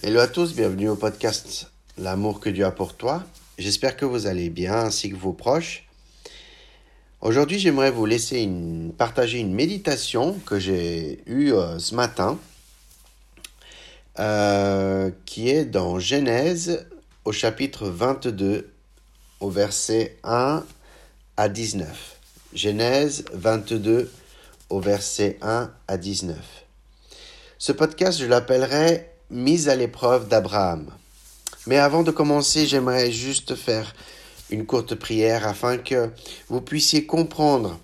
Hello à tous, bienvenue au podcast L'amour que Dieu a pour toi. J'espère que vous allez bien ainsi que vos proches. Aujourd'hui, j'aimerais vous laisser partager une méditation que j'ai eue euh, ce matin, euh, qui est dans Genèse au chapitre 22, au verset 1 à 19. Genèse 22, au verset 1 à 19. Ce podcast, je l'appellerai Mise à l'épreuve d'Abraham. Mais avant de commencer, j'aimerais juste faire une courte prière afin que vous puissiez comprendre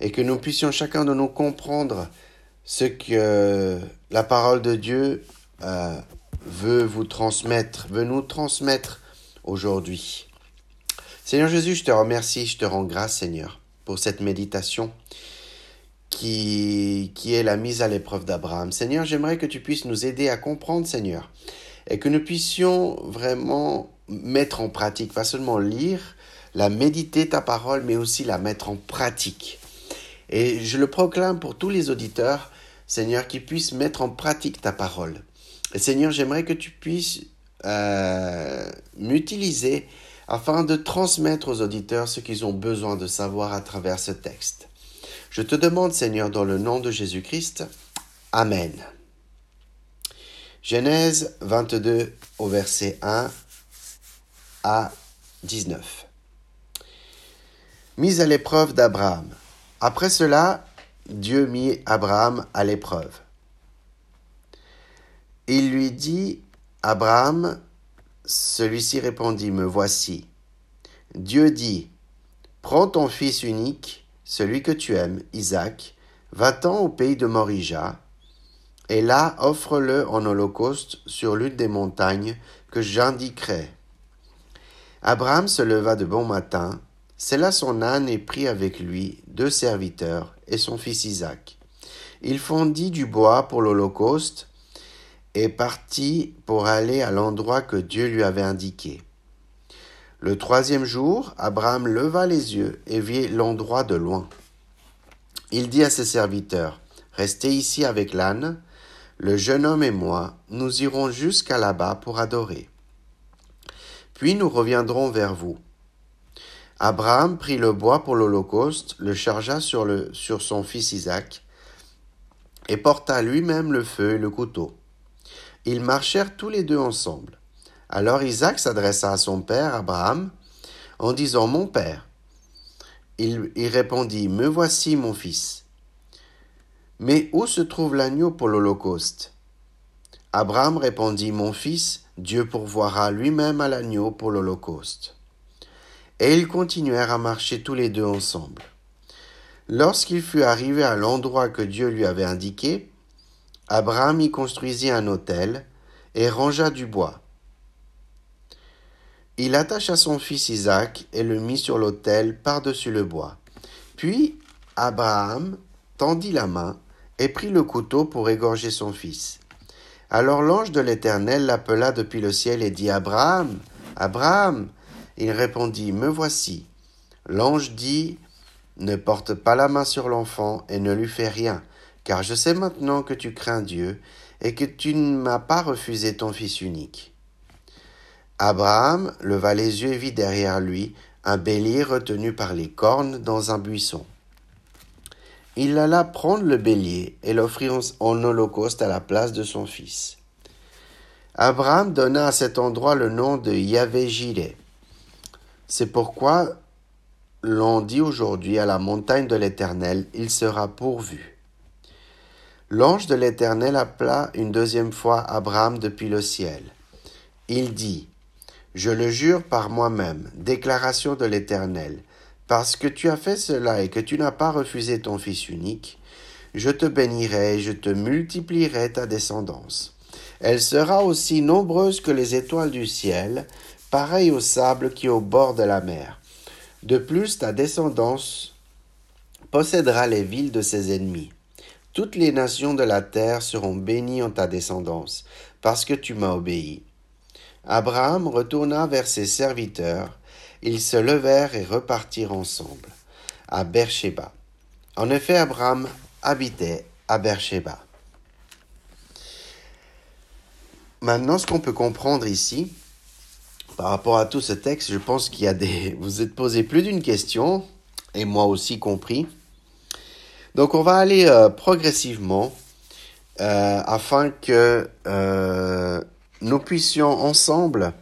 et que nous puissions chacun de nous comprendre ce que la parole de Dieu euh, veut vous transmettre, veut nous transmettre aujourd'hui. Seigneur Jésus, je te remercie, je te rends grâce, Seigneur, pour cette méditation qui, qui est la mise à l'épreuve d'Abraham. Seigneur, j'aimerais que tu puisses nous aider à comprendre, Seigneur, et que nous puissions vraiment mettre en pratique, pas seulement lire, la méditer ta parole, mais aussi la mettre en pratique. Et je le proclame pour tous les auditeurs, Seigneur, qui puissent mettre en pratique ta parole. Et Seigneur, j'aimerais que tu puisses euh, m'utiliser afin de transmettre aux auditeurs ce qu'ils ont besoin de savoir à travers ce texte. Je te demande, Seigneur, dans le nom de Jésus-Christ. Amen. Genèse 22 au verset 1 à 19. Mise à l'épreuve d'Abraham. Après cela, Dieu mit Abraham à l'épreuve. Il lui dit, Abraham, celui-ci répondit, Me voici. Dieu dit, Prends ton fils unique, celui que tu aimes, Isaac, va-t'en au pays de Morija, et là offre-le en holocauste sur l'une des montagnes que j'indiquerai. Abraham se leva de bon matin, sella son âne et prit avec lui deux serviteurs et son fils Isaac. Il fondit du bois pour l'holocauste et partit pour aller à l'endroit que Dieu lui avait indiqué. Le troisième jour, Abraham leva les yeux et vit l'endroit de loin. Il dit à ses serviteurs, Restez ici avec l'âne, le jeune homme et moi, nous irons jusqu'à là-bas pour adorer. Puis nous reviendrons vers vous. Abraham prit le bois pour l'Holocauste, le chargea sur, le, sur son fils Isaac, et porta lui-même le feu et le couteau. Ils marchèrent tous les deux ensemble. Alors Isaac s'adressa à son père Abraham en disant Mon père. Il, il répondit Me voici, mon fils. Mais où se trouve l'agneau pour l'Holocauste? Abraham répondit Mon fils, Dieu pourvoira lui-même à l'agneau pour l'Holocauste. Et ils continuèrent à marcher tous les deux ensemble. Lorsqu'il fut arrivé à l'endroit que Dieu lui avait indiqué, Abraham y construisit un autel et rangea du bois. Il attacha son fils Isaac et le mit sur l'autel par-dessus le bois. Puis Abraham tendit la main et prit le couteau pour égorger son fils. Alors l'ange de l'Éternel l'appela depuis le ciel et dit Abraham, Abraham. Il répondit Me voici. L'ange dit Ne porte pas la main sur l'enfant et ne lui fais rien, car je sais maintenant que tu crains Dieu et que tu ne m'as pas refusé ton fils unique. Abraham leva les yeux et vit derrière lui un bélier retenu par les cornes dans un buisson. Il alla prendre le bélier et l'offrit en holocauste à la place de son fils. Abraham donna à cet endroit le nom de Yahvé Jireh. C'est pourquoi l'on dit aujourd'hui à la montagne de l'Éternel, il sera pourvu. L'ange de l'Éternel appela une deuxième fois Abraham depuis le ciel. Il dit, je le jure par moi-même, déclaration de l'Éternel, parce que tu as fait cela et que tu n'as pas refusé ton Fils unique, je te bénirai et je te multiplierai ta descendance. Elle sera aussi nombreuse que les étoiles du ciel, pareille au sable qui est au bord de la mer. De plus, ta descendance possédera les villes de ses ennemis. Toutes les nations de la terre seront bénies en ta descendance, parce que tu m'as obéi. Abraham retourna vers ses serviteurs. Ils se levèrent et repartirent ensemble à Beersheba. En effet, Abraham habitait à Beersheba. Maintenant, ce qu'on peut comprendre ici, par rapport à tout ce texte, je pense qu'il y a des... Vous êtes posé plus d'une question, et moi aussi compris. Donc on va aller euh, progressivement euh, afin que euh, nous puissions ensemble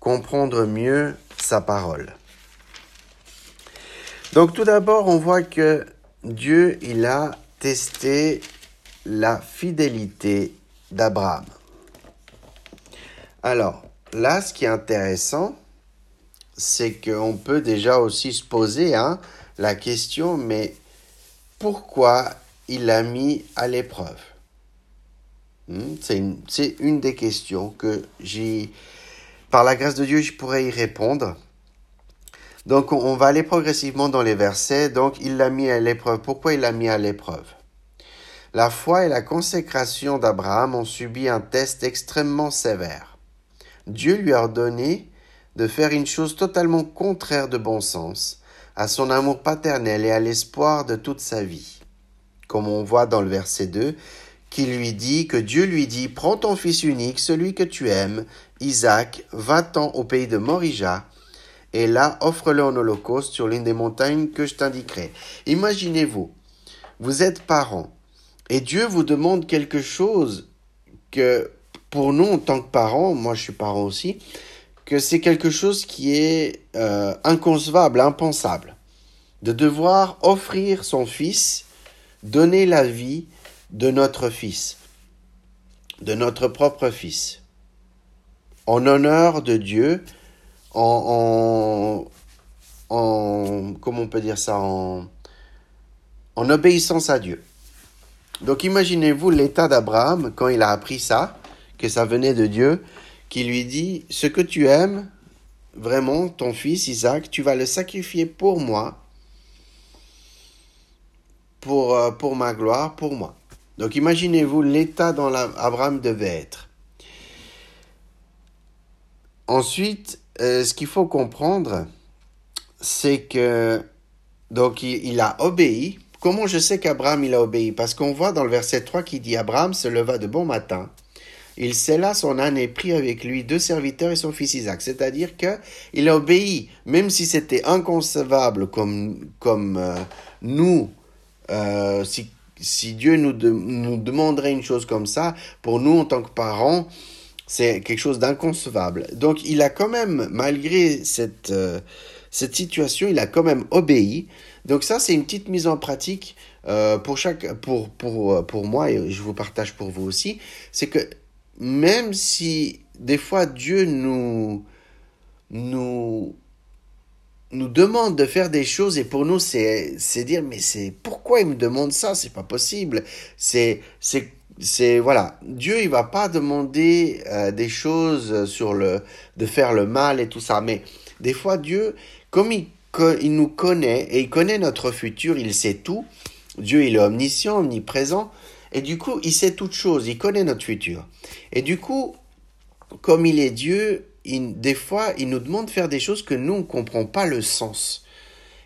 comprendre mieux sa parole. Donc tout d'abord, on voit que Dieu, il a testé la fidélité d'Abraham. Alors, là, ce qui est intéressant, c'est qu'on peut déjà aussi se poser hein, la question, mais pourquoi il l'a mis à l'épreuve? C'est une, des questions que j'ai, par la grâce de Dieu, je pourrais y répondre. Donc, on va aller progressivement dans les versets. Donc, il l'a mis à l'épreuve. Pourquoi il l'a mis à l'épreuve? La foi et la consécration d'Abraham ont subi un test extrêmement sévère. Dieu lui a ordonné de faire une chose totalement contraire de bon sens, à son amour paternel et à l'espoir de toute sa vie. Comme on voit dans le verset 2, qui lui dit que Dieu lui dit Prends ton fils unique, celui que tu aimes, Isaac, va-t'en au pays de Morija, et là offre-le en holocauste sur l'une des montagnes que je t'indiquerai. Imaginez-vous, vous êtes parents et Dieu vous demande quelque chose que pour nous en tant que parents, moi je suis parent aussi, que c'est quelque chose qui est euh, inconcevable, impensable, de devoir offrir son fils, donner la vie de notre fils, de notre propre fils, en honneur de Dieu, en, en, comment on peut dire ça, en, en obéissance à Dieu. Donc imaginez-vous l'état d'Abraham quand il a appris ça, que ça venait de Dieu, qui lui dit, ce que tu aimes, vraiment, ton fils Isaac, tu vas le sacrifier pour moi, pour, euh, pour ma gloire, pour moi. Donc imaginez-vous l'état dont Abraham devait être. Ensuite, euh, ce qu'il faut comprendre, c'est que donc il, a obéi. Comment je sais qu'Abraham il a obéi? Parce qu'on voit dans le verset 3 qui dit Abraham se leva de bon matin. Il scella son âne et prit avec lui deux serviteurs et son fils Isaac. C'est-à-dire que il a obéi, même si c'était inconcevable comme, comme euh, nous, euh, si, si, Dieu nous, nous demanderait une chose comme ça, pour nous en tant que parents, c'est quelque chose d'inconcevable. Donc il a quand même, malgré cette, euh, cette situation, il a quand même obéi. Donc ça, c'est une petite mise en pratique euh, pour, chaque, pour, pour, euh, pour moi, et je vous partage pour vous aussi, c'est que même si des fois Dieu nous, nous, nous demande de faire des choses et pour nous c'est c'est dire mais c'est pourquoi il me demande ça? C'est pas possible. C'est c'est c'est voilà, Dieu il va pas demander euh, des choses sur le de faire le mal et tout ça, mais des fois Dieu, comme il, il nous connaît et il connaît notre futur, il sait tout. Dieu il est omniscient, omniprésent, et du coup il sait toutes choses, il connaît notre futur. Et du coup, comme il est Dieu, des fois il nous demande de faire des choses que nous ne comprenons pas le sens.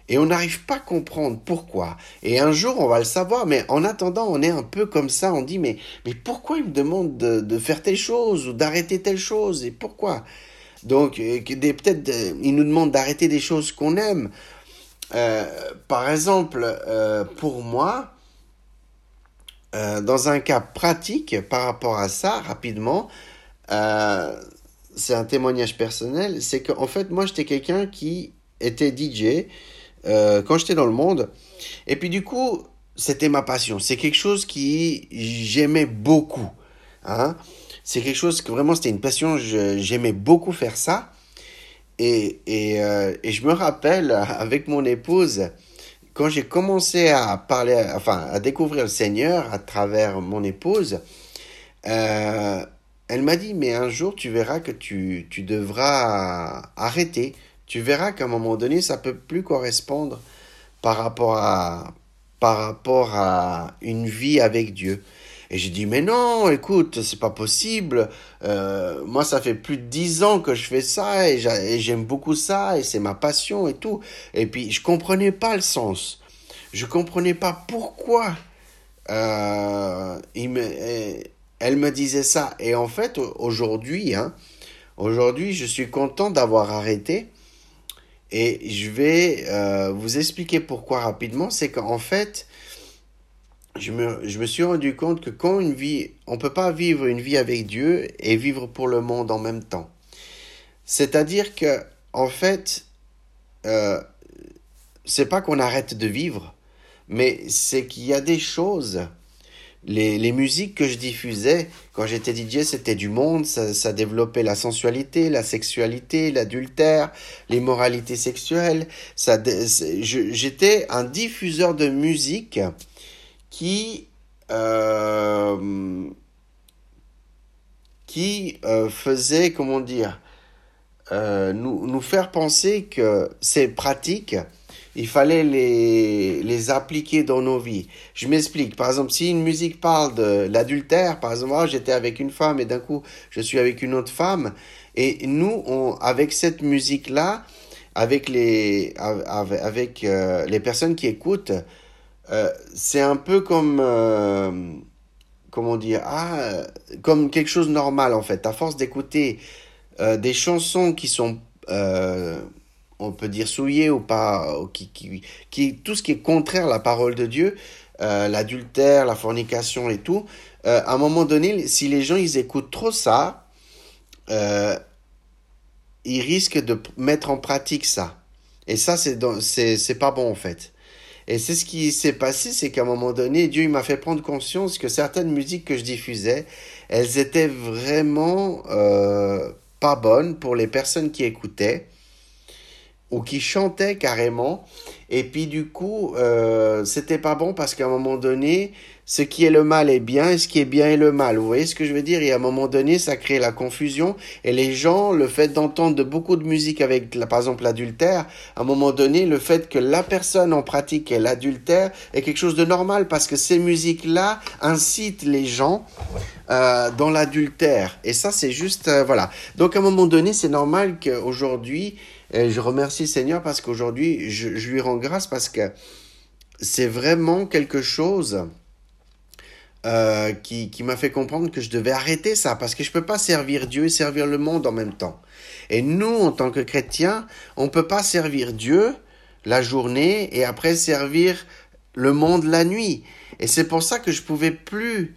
Et on n'arrive pas à comprendre pourquoi. Et un jour, on va le savoir, mais en attendant, on est un peu comme ça, on dit, mais, mais pourquoi il me demande de, de faire telle chose ou d'arrêter telle chose Et pourquoi? Donc, euh, peut-être, il nous demande d'arrêter des choses qu'on aime. Euh, par exemple, euh, pour moi, euh, dans un cas pratique par rapport à ça, rapidement, euh, c'est un témoignage personnel, c'est qu'en fait, moi, j'étais quelqu'un qui était DJ, euh, quand j'étais dans le monde. Et puis du coup, c'était ma passion. C'est quelque chose qui j'aimais beaucoup. Hein. C'est quelque chose que vraiment c'était une passion. J'aimais beaucoup faire ça. Et, et, euh, et, je me rappelle avec mon épouse, quand j'ai commencé à parler, enfin à découvrir le Seigneur à travers mon épouse, euh, elle m'a dit, mais un jour tu verras que tu, tu devras arrêter tu verras qu'à un moment donné, ça peut plus correspondre par rapport à, par rapport à une vie avec Dieu. Et j'ai dit, mais non, écoute, c'est pas possible. Euh, moi, ça fait plus de dix ans que je fais ça et j'aime beaucoup ça et c'est ma passion et tout. Et puis, je comprenais pas le sens. Je comprenais pas pourquoi euh, il me, elle me disait ça. Et en fait, aujourd'hui, hein, aujourd'hui, je suis content d'avoir arrêté. Et je vais euh, vous expliquer pourquoi rapidement. C'est qu'en fait, je me, je me suis rendu compte que quand une vie, on peut pas vivre une vie avec Dieu et vivre pour le monde en même temps. C'est-à-dire que, en fait, euh, c'est pas qu'on arrête de vivre, mais c'est qu'il y a des choses. Les, les musiques que je diffusais quand j'étais DJ, c'était du monde, ça, ça développait la sensualité, la sexualité, l'adultère, l'immoralité sexuelle. Ça, j'étais un diffuseur de musique qui euh, qui euh, faisait comment dire euh, nous, nous faire penser que ces pratiques il fallait les, les appliquer dans nos vies. Je m'explique. Par exemple, si une musique parle de l'adultère, par exemple, j'étais avec une femme et d'un coup, je suis avec une autre femme. Et nous, on, avec cette musique-là, avec les, avec, euh, les personnes qui écoutent, euh, c'est un peu comme, euh, comment dire, ah, comme quelque chose de normal en fait. À force d'écouter des chansons qui sont on peut dire souillé ou pas, qui, qui, qui, tout ce qui est contraire à la parole de Dieu, euh, l'adultère, la fornication et tout, euh, à un moment donné, si les gens ils écoutent trop ça, euh, ils risquent de mettre en pratique ça. Et ça, c'est c'est pas bon en fait. Et c'est ce qui s'est passé, c'est qu'à un moment donné, Dieu m'a fait prendre conscience que certaines musiques que je diffusais, elles étaient vraiment pas bonnes pour les personnes qui écoutaient ou qui chantaient carrément. Et puis du coup, euh, c'était pas bon parce qu'à un moment donné, ce qui est le mal est bien et ce qui est bien est le mal. Vous voyez ce que je veux dire? Et à un moment donné, ça crée la confusion. Et les gens, le fait d'entendre de beaucoup de musique avec, par exemple, l'adultère, à un moment donné, le fait que la personne en pratique est l'adultère est quelque chose de normal parce que ces musiques-là incitent les gens euh, dans l'adultère. Et ça, c'est juste, euh, voilà. Donc à un moment donné, c'est normal qu'aujourd'hui, et je remercie Seigneur parce qu'aujourd'hui, je, lui rends grâce parce que c'est vraiment quelque chose euh, qui, qui m'a fait comprendre que je devais arrêter ça parce que je ne peux pas servir Dieu et servir le monde en même temps. Et nous, en tant que chrétiens, on ne peut pas servir Dieu la journée et après servir le monde la nuit. Et c'est pour ça que je pouvais plus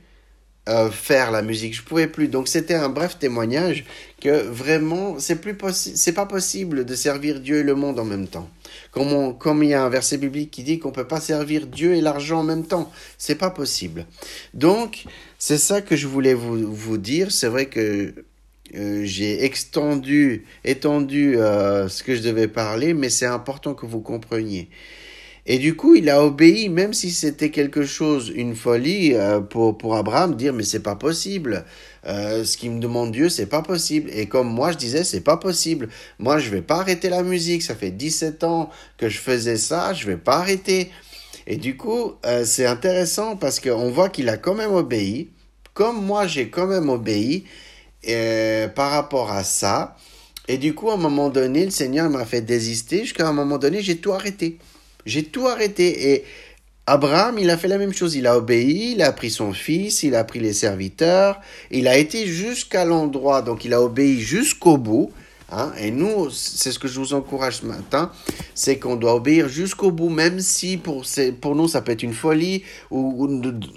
euh, faire la musique. Je pouvais plus. Donc c'était un bref témoignage que vraiment c'est plus possible, c'est pas possible de servir Dieu et le monde en même temps. Comme, comme il y a un verset biblique qui dit qu'on peut pas servir Dieu et l'argent en même temps, c'est pas possible. Donc c'est ça que je voulais vous, vous dire. C'est vrai que euh, j'ai extendu, étendu euh, ce que je devais parler, mais c'est important que vous compreniez. Et du coup, il a obéi, même si c'était quelque chose, une folie euh, pour, pour Abraham, dire mais c'est pas possible. Euh, ce qui me demande Dieu, c'est pas possible. Et comme moi, je disais, c'est pas possible. Moi, je vais pas arrêter la musique. Ça fait 17 ans que je faisais ça, je vais pas arrêter. Et du coup, euh, c'est intéressant parce qu'on voit qu'il a quand même obéi. Comme moi, j'ai quand même obéi par rapport à ça. Et du coup, à un moment donné, le Seigneur m'a fait désister. Jusqu'à un moment donné, j'ai tout arrêté. J'ai tout arrêté. Et Abraham, il a fait la même chose. Il a obéi, il a pris son fils, il a pris les serviteurs, il a été jusqu'à l'endroit, donc il a obéi jusqu'au bout. Hein, et nous, c'est ce que je vous encourage ce matin, c'est qu'on doit obéir jusqu'au bout, même si pour, nous ça peut être une folie, ou,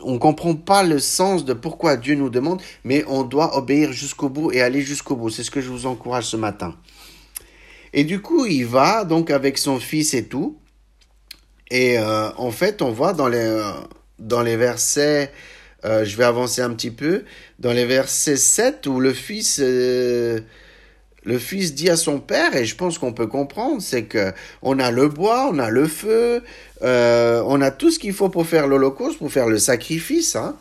on ne comprend pas le sens de pourquoi Dieu nous demande, mais on doit obéir jusqu'au bout et aller jusqu'au bout. C'est ce que je vous encourage ce matin. Et du coup, il va donc avec son fils et tout. Et euh, en fait, on voit dans les, dans les versets, euh, je vais avancer un petit peu, dans les versets 7 où le fils, euh, le fils dit à son père, et je pense qu'on peut comprendre, c'est que on a le bois, on a le feu, on a tout ce qu'il faut pour faire l'holocauste, pour faire le sacrifice, hein,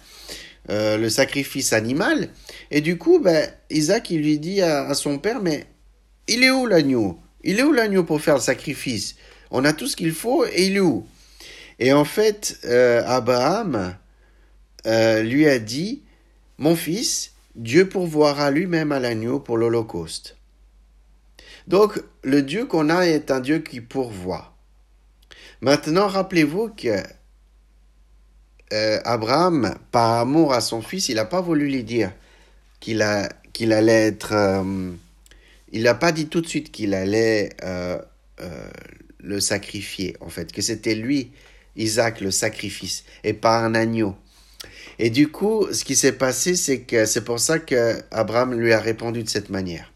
le sacrifice animal. Et du coup, ben, Isaac, il lui dit à, à son père, mais il est où l'agneau? Il est où l'agneau pour faire le sacrifice? On a tout ce qu'il faut et il est où? Et en fait, euh, Abraham euh, lui a dit, mon fils, Dieu pourvoira lui-même à l'agneau pour l'Holocauste. Donc, le Dieu qu'on a est un Dieu qui pourvoit. Maintenant, rappelez-vous que euh, Abraham, par amour à son fils, il n'a pas voulu lui dire qu'il qu'il allait être. Il n'a pas dit tout de suite qu'il allait le sacrifier, en fait, que c'était lui, Isaac, le sacrifice, et pas un agneau. Et du coup, ce qui s'est passé, c'est que c'est pour ça que Abraham lui a répondu de cette manière.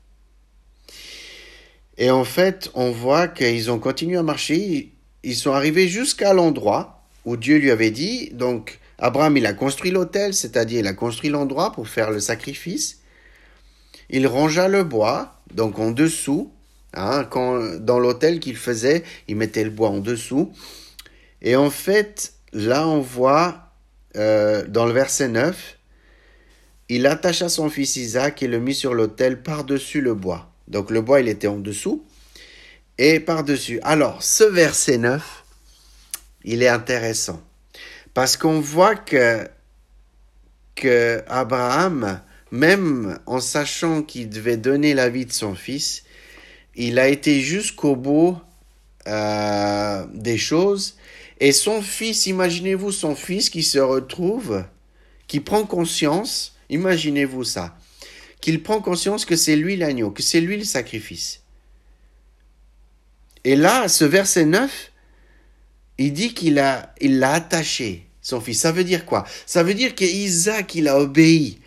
Et en fait, on voit qu'ils ont continué à marcher. Ils sont arrivés jusqu'à l'endroit où Dieu lui avait dit. Donc, Abraham, il a construit l'autel, c'est-à-dire il a construit l'endroit pour faire le sacrifice. Il rangea le bois, donc en dessous. Hein, quand, dans l'autel qu'il faisait, il mettait le bois en dessous. Et en fait, là, on voit euh, dans le verset 9, il attacha son fils Isaac et le mit sur l'autel par-dessus le bois. Donc le bois, il était en dessous et par-dessus. Alors, ce verset 9, il est intéressant parce qu'on voit que, que Abraham, même en sachant qu'il devait donner la vie de son fils, il a été jusqu'au bout euh, des choses. Et son fils, imaginez-vous son fils qui se retrouve, qui prend conscience, imaginez-vous ça, qu'il prend conscience que c'est lui l'agneau, que c'est lui le sacrifice. Et là, ce verset 9, il dit qu'il a, l'a attaché, son fils. Ça veut dire quoi? Ça veut dire qu'Isaac, il a obéi.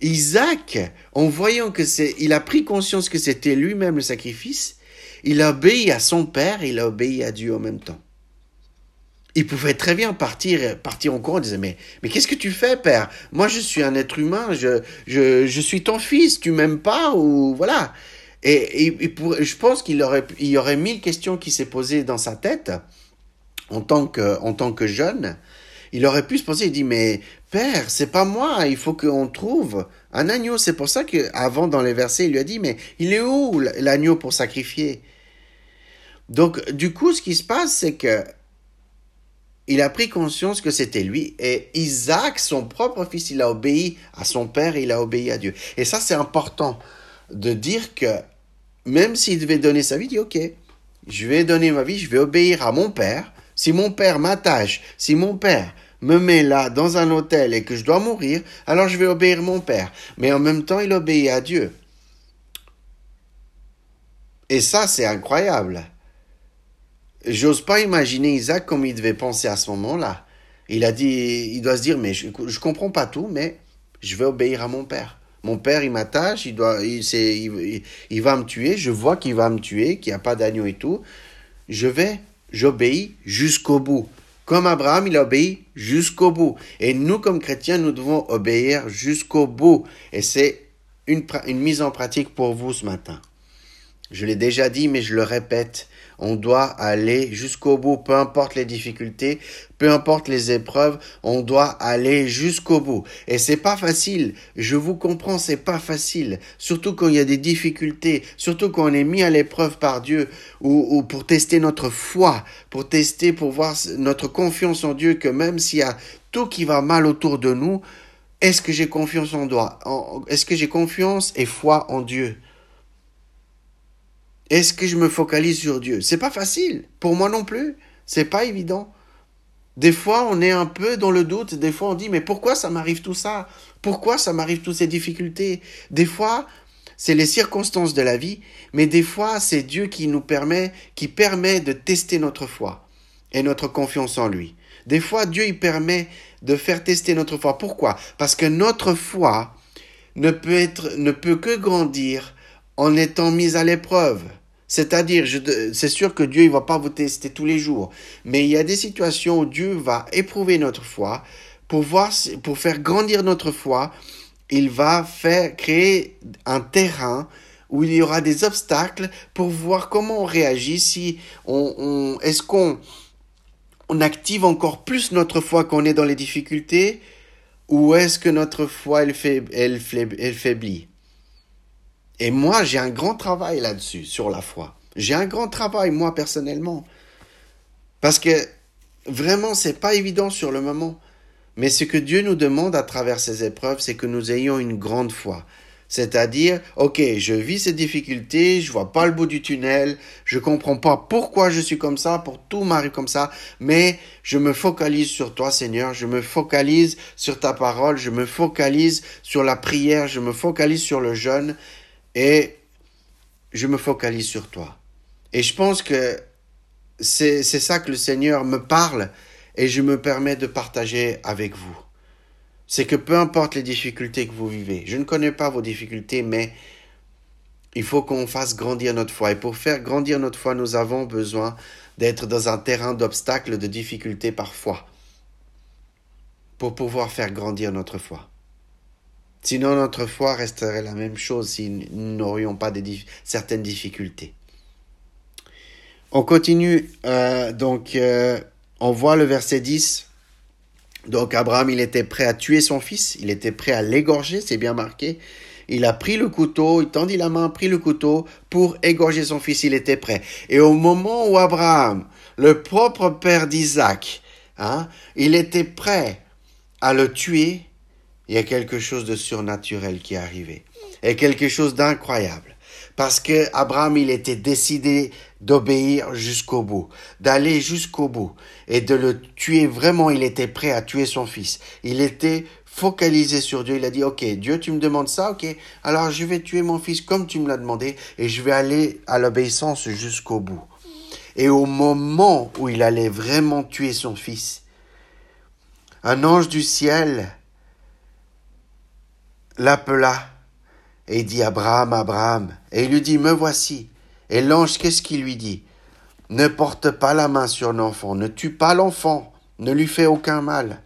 Isaac, en voyant que c'est, il a pris conscience que c'était lui-même le sacrifice, il a obéi à son père, il a obéi à Dieu en même temps il pouvait très bien partir, partir en courant et disait mais, mais qu'est-ce que tu fais, père? Moi, je suis un être humain, je, je, je suis ton fils, tu m'aimes pas ou voilà. Et, et, pour, je pense qu'il aurait, il y aurait mille questions qui s'est posées dans sa tête en tant que, en tant que jeune. Il aurait pu se poser, il dit mais père, c'est pas moi, il faut qu'on trouve un agneau. C'est pour ça que avant dans les versets, il lui a dit mais il est où l'agneau pour sacrifier? Donc du coup, ce qui se passe, c'est que il a pris conscience que c'était lui. Et Isaac, son propre fils, il a obéi à son père il a obéi à Dieu. Et ça, c'est important de dire que même s'il devait donner sa vie, il dit, OK, je vais donner ma vie, je vais obéir à mon père. Si mon père m'attache, si mon père me met là dans un hôtel et que je dois mourir, alors je vais obéir mon père. Mais en même temps, il obéit à Dieu. Et ça, c'est incroyable. J'ose pas imaginer Isaac comme il devait penser à ce moment-là. Il a dit, il doit se dire, mais je, comprends pas tout, mais je vais obéir à mon père. Mon père, il m'attache, il doit, il, il, il, va me tuer. Je vois qu'il va me tuer, qu'il n'y a pas d'agneau et tout. Je vais, j'obéis jusqu'au bout. Comme Abraham, il obéit jusqu'au bout. Et nous, comme chrétiens, nous devons obéir jusqu'au bout. Et c'est une, une mise en pratique pour vous ce matin. Je l'ai déjà dit, mais je le répète. On doit aller jusqu'au bout, peu importe les difficultés, peu importe les épreuves, on doit aller jusqu'au bout. Et c'est pas facile. Je vous comprends, c'est pas facile. Surtout quand il y a des difficultés, surtout quand on est mis à l'épreuve par Dieu, ou, pour tester notre foi, pour tester, pour voir notre confiance en Dieu, que même s'il y a tout qui va mal autour de nous, est-ce que j'ai confiance en Dieu? Est-ce que j'ai confiance et foi en Dieu? Est-ce que je me focalise sur Dieu? C'est pas facile. Pour moi non plus. C'est pas évident. Des fois, on est un peu dans le doute. Des fois, on dit, mais pourquoi ça m'arrive tout ça? Pourquoi ça m'arrive toutes ces difficultés? Des fois, c'est les circonstances de la vie, mais des fois, c'est Dieu qui nous permet, qui permet de tester notre foi et notre confiance en lui. Des fois, Dieu, il permet de faire tester notre foi. Pourquoi? Parce que notre foi ne peut être, ne peut que grandir en étant mise à l'épreuve. C'est-à-dire, c'est sûr que Dieu ne va pas vous tester tous les jours, mais il y a des situations où Dieu va éprouver notre foi pour voir, pour faire grandir notre foi. Il va faire créer un terrain où il y aura des obstacles pour voir comment on réagit, si on, est-ce qu'on on active encore plus notre foi quand on est dans les difficultés, ou est-ce que notre foi elle, elle, elle faiblit? Et moi, j'ai un grand travail là-dessus, sur la foi. J'ai un grand travail, moi, personnellement. Parce que vraiment, c'est pas évident sur le moment. Mais ce que Dieu nous demande à travers ces épreuves, c'est que nous ayons une grande foi. C'est-à-dire, ok, je vis ces difficultés, je vois pas le bout du tunnel, je comprends pas pourquoi je suis comme ça, pour tout m'arrive comme ça, mais je me focalise sur toi, Seigneur, je me focalise sur ta parole, je me focalise sur la prière, je me focalise sur le jeûne, et je me focalise sur toi. Et je pense que c'est ça que le Seigneur me parle, et je me permets de partager avec vous c'est que peu importe les difficultés que vous vivez, je ne connais pas vos difficultés, mais il faut qu'on fasse grandir notre foi. Et pour faire grandir notre foi, nous avons besoin d'être dans un terrain d'obstacles, de difficultés parfois, pour pouvoir faire grandir notre foi. Sinon, notre foi resterait la même chose si nous n'aurions pas certaines difficultés. On continue, euh, donc euh, on voit le verset 10 donc Abraham, il était prêt à tuer son fils, il était prêt à l'égorger, c'est bien marqué. Il a pris le couteau, il tendit la main, pris le couteau pour égorger son fils, il était prêt. Et au moment où Abraham, le propre père d'Isaac, hein, il était prêt à le tuer, il y a quelque chose de surnaturel qui est arrivé. Et quelque chose d'incroyable. Parce que Abraham, il était décidé d'obéir jusqu'au bout, d'aller jusqu'au bout et de le tuer vraiment. Il était prêt à tuer son fils. Il était focalisé sur Dieu. Il a dit, OK, Dieu, tu me demandes ça, OK, alors je vais tuer mon fils comme tu me l'as demandé et je vais aller à l'obéissance jusqu'au bout. Et au moment où il allait vraiment tuer son fils, un ange du ciel l'appela et dit Abraham, Abraham. Et il lui dit, me voici. Et l'ange, qu'est-ce qu'il lui dit? Ne porte pas la main sur l'enfant, ne tue pas l'enfant, ne lui fais aucun mal,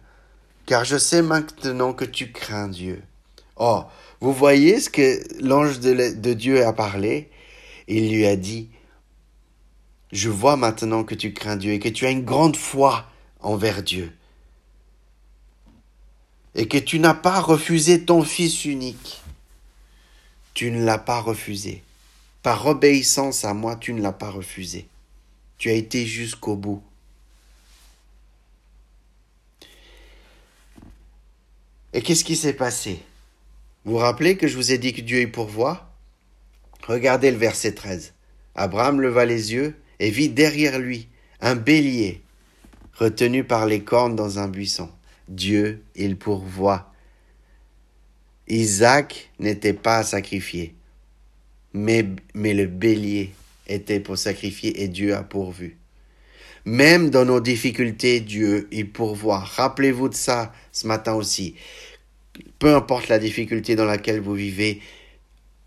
car je sais maintenant que tu crains Dieu. Oh, vous voyez ce que l'ange de, Dieu a parlé? Il lui a dit, je vois maintenant que tu crains Dieu et que tu as une grande foi envers Dieu. Et que tu n'as pas refusé ton fils unique. Tu ne l'as pas refusé. Par obéissance à moi, tu ne l'as pas refusé. Tu as été jusqu'au bout. Et qu'est-ce qui s'est passé? Vous vous rappelez que je vous ai dit que Dieu y pourvoit Regardez le verset 13. Abraham leva les yeux et vit derrière lui un bélier retenu par les cornes dans un buisson. Dieu, il pourvoit. Isaac n'était pas à sacrifier mais, mais le bélier était pour sacrifier et Dieu a pourvu. Même dans nos difficultés, Dieu y pourvoit. Rappelez-vous de ça ce matin aussi. Peu importe la difficulté dans laquelle vous vivez,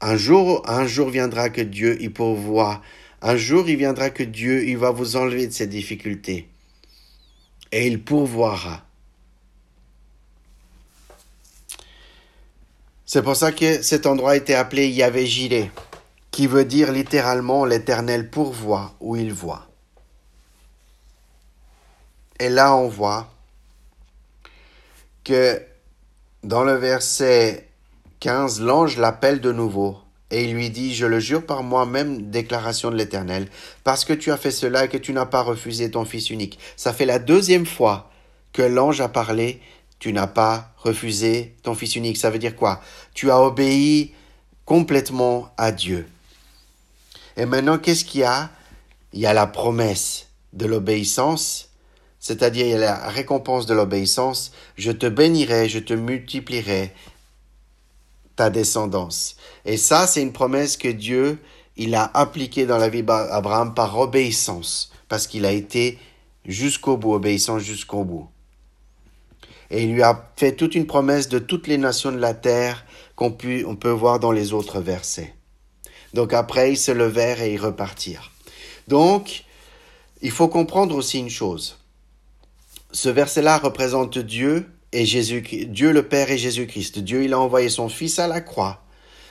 un jour, un jour viendra que Dieu y pourvoit. Un jour, il viendra que Dieu, il va vous enlever de ces difficultés. Et il pourvoira. C'est pour ça que cet endroit été appelé Yahvé Gilet qui veut dire littéralement l'Éternel pourvoit où il voit. Et là, on voit que dans le verset 15, l'ange l'appelle de nouveau et il lui dit, je le jure par moi-même, déclaration de l'Éternel, parce que tu as fait cela et que tu n'as pas refusé ton Fils unique. Ça fait la deuxième fois que l'ange a parlé, tu n'as pas refusé ton Fils unique. Ça veut dire quoi? Tu as obéi complètement à Dieu. Et maintenant, qu'est-ce qu'il y a? Il y a la promesse de l'obéissance, c'est-à-dire il y a la récompense de l'obéissance. Je te bénirai, je te multiplierai ta descendance. Et ça, c'est une promesse que Dieu, il a appliquée dans la vie d'Abraham par obéissance, parce qu'il a été jusqu'au bout, obéissant jusqu'au bout. Et il lui a fait toute une promesse de toutes les nations de la terre qu'on peut voir dans les autres versets. Donc après, ils se levèrent et ils repartirent. Donc, il faut comprendre aussi une chose. Ce verset-là représente Dieu et Jésus, Dieu le Père et Jésus-Christ. Dieu, il a envoyé son Fils à la croix.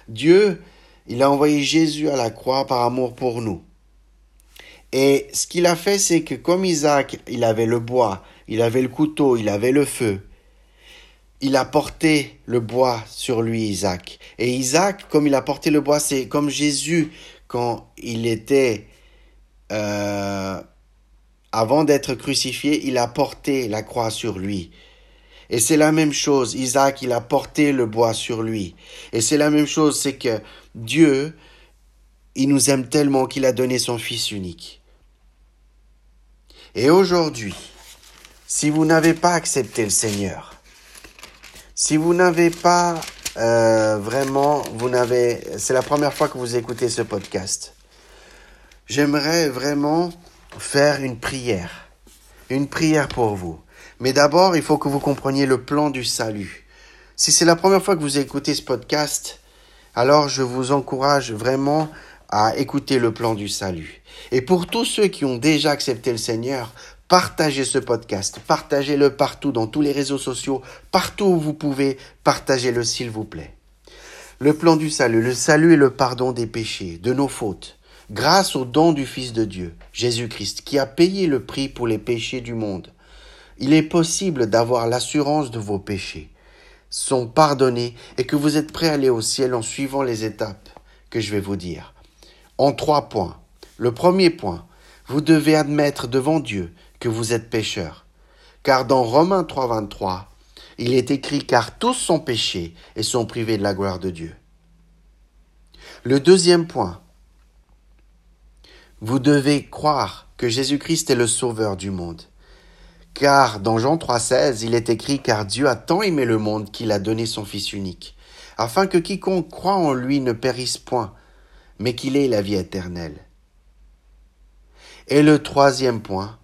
Dieu, il a envoyé Jésus à la croix par amour pour nous. Et ce qu'il a fait, c'est que comme Isaac, il avait le bois, il avait le couteau, il avait le feu, il a porté le bois sur lui, Isaac. Et Isaac, comme il a porté le bois, c'est comme Jésus quand il était euh, avant d'être crucifié, il a porté la croix sur lui. Et c'est la même chose, Isaac, il a porté le bois sur lui. Et c'est la même chose, c'est que Dieu, il nous aime tellement qu'il a donné son Fils unique. Et aujourd'hui, si vous n'avez pas accepté le Seigneur, si vous n'avez pas euh, vraiment, vous n'avez, c'est la première fois que vous écoutez ce podcast, j'aimerais vraiment faire une prière, une prière pour vous. Mais d'abord, il faut que vous compreniez le plan du salut. Si c'est la première fois que vous écoutez ce podcast, alors je vous encourage vraiment à écouter le plan du salut. Et pour tous ceux qui ont déjà accepté le Seigneur, partagez ce podcast, partagez-le partout dans tous les réseaux sociaux, partout où vous pouvez, partagez-le s'il vous plaît. Le plan du salut, le salut est le pardon des péchés, de nos fautes, grâce au don du Fils de Dieu, Jésus-Christ, qui a payé le prix pour les péchés du monde. Il est possible d'avoir l'assurance de vos péchés sont pardonnés et que vous êtes prêts à aller au ciel en suivant les étapes que je vais vous dire en trois points. Le premier point, vous devez admettre devant Dieu que vous êtes pécheur. Car dans Romains 3.23, il est écrit car tous sont péchés et sont privés de la gloire de Dieu. Le deuxième point, vous devez croire que Jésus-Christ est le sauveur du monde. Car dans Jean 3.16, il est écrit car Dieu a tant aimé le monde qu'il a donné son Fils unique, afin que quiconque croit en lui ne périsse point, mais qu'il ait la vie éternelle. Et le troisième point,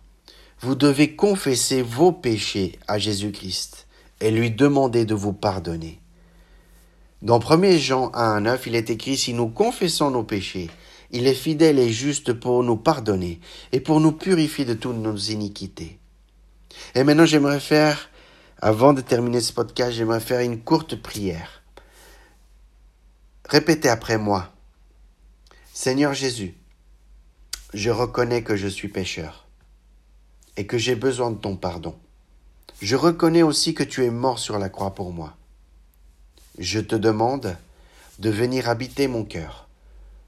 vous devez confesser vos péchés à Jésus-Christ et lui demander de vous pardonner. Dans 1 Jean 1, 9, il est écrit, si nous confessons nos péchés, il est fidèle et juste pour nous pardonner et pour nous purifier de toutes nos iniquités. Et maintenant, j'aimerais faire, avant de terminer ce podcast, j'aimerais faire une courte prière. Répétez après moi. Seigneur Jésus, je reconnais que je suis pécheur et que j'ai besoin de ton pardon. Je reconnais aussi que tu es mort sur la croix pour moi. Je te demande de venir habiter mon cœur,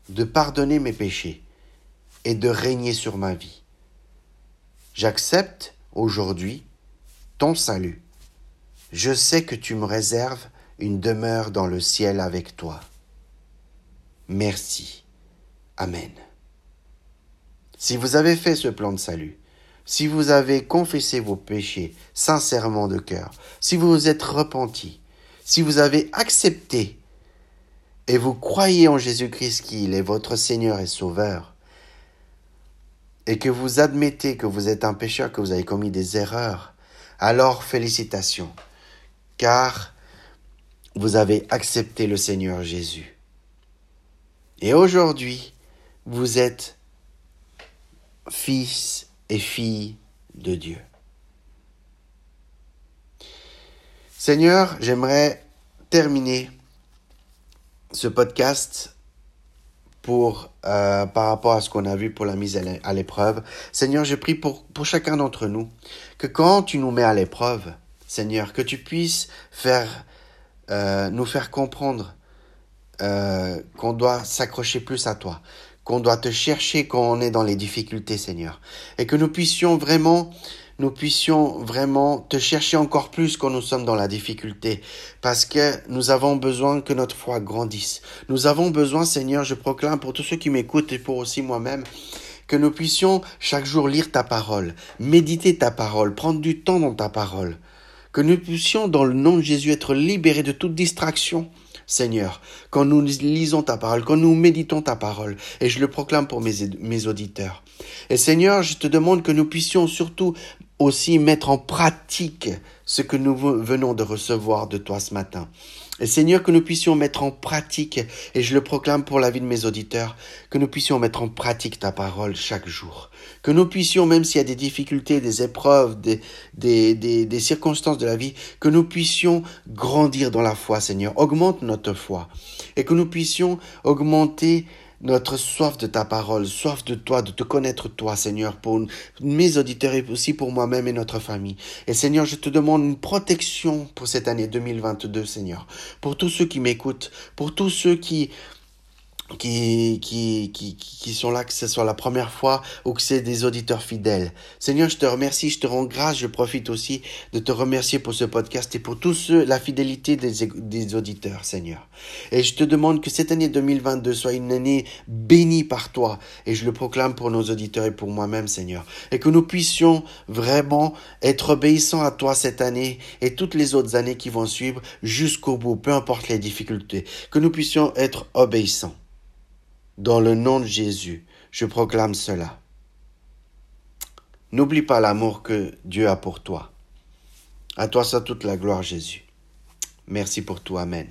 de pardonner mes péchés et de régner sur ma vie. J'accepte aujourd'hui ton salut. Je sais que tu me réserves une demeure dans le ciel avec toi. Merci. Amen. Si vous avez fait ce plan de salut, si vous avez confessé vos péchés sincèrement de cœur, si vous vous êtes repenti, si vous avez accepté et vous croyez en Jésus-Christ qu'il est votre Seigneur et Sauveur, et que vous admettez que vous êtes un pécheur, que vous avez commis des erreurs, alors félicitations, car vous avez accepté le Seigneur Jésus. Et aujourd'hui, vous êtes fils et filles de Dieu. Seigneur, j'aimerais terminer ce podcast pour euh, par rapport à ce qu'on a vu pour la mise à l'épreuve. Seigneur, je prie pour, chacun d'entre nous que quand tu nous mets à l'épreuve, Seigneur, que tu puisses euh, nous faire comprendre euh, qu'on doit s'accrocher plus à toi, qu'on doit te chercher quand on est dans les difficultés, Seigneur. Et que nous puissions vraiment, nous puissions vraiment te chercher encore plus quand nous sommes dans la difficulté. Parce que nous avons besoin que notre foi grandisse. Nous avons besoin, Seigneur, je proclame pour tous ceux qui m'écoutent et pour aussi moi-même, que nous puissions chaque jour lire ta parole, méditer ta parole, prendre du temps dans ta parole. Que nous puissions, dans le nom de Jésus, être libérés de toute distraction Seigneur, quand nous lisons ta parole, quand nous méditons ta parole, et je le proclame pour mes, mes auditeurs. Et Seigneur, je te demande que nous puissions surtout aussi mettre en pratique ce que nous venons de recevoir de toi ce matin. Et Seigneur, que nous puissions mettre en pratique, et je le proclame pour la vie de mes auditeurs, que nous puissions mettre en pratique ta parole chaque jour. Que nous puissions, même s'il y a des difficultés, des épreuves, des, des, des, des circonstances de la vie, que nous puissions grandir dans la foi, Seigneur. Augmente notre foi. Et que nous puissions augmenter notre soif de ta parole, soif de toi, de te connaître toi, Seigneur, pour mes auditeurs et aussi pour moi-même et notre famille. Et Seigneur, je te demande une protection pour cette année 2022, Seigneur, pour tous ceux qui m'écoutent, pour tous ceux qui qui, qui, qui, qui sont là, que ce soit la première fois ou que c'est des auditeurs fidèles. Seigneur, je te remercie, je te rends grâce, je profite aussi de te remercier pour ce podcast et pour tous ceux, la fidélité des, des auditeurs, Seigneur. Et je te demande que cette année 2022 soit une année bénie par toi et je le proclame pour nos auditeurs et pour moi-même, Seigneur. Et que nous puissions vraiment être obéissants à toi cette année et toutes les autres années qui vont suivre jusqu'au bout, peu importe les difficultés. Que nous puissions être obéissants. Dans le nom de Jésus, je proclame cela. N'oublie pas l'amour que Dieu a pour toi. À toi soit toute la gloire, Jésus. Merci pour tout. Amen.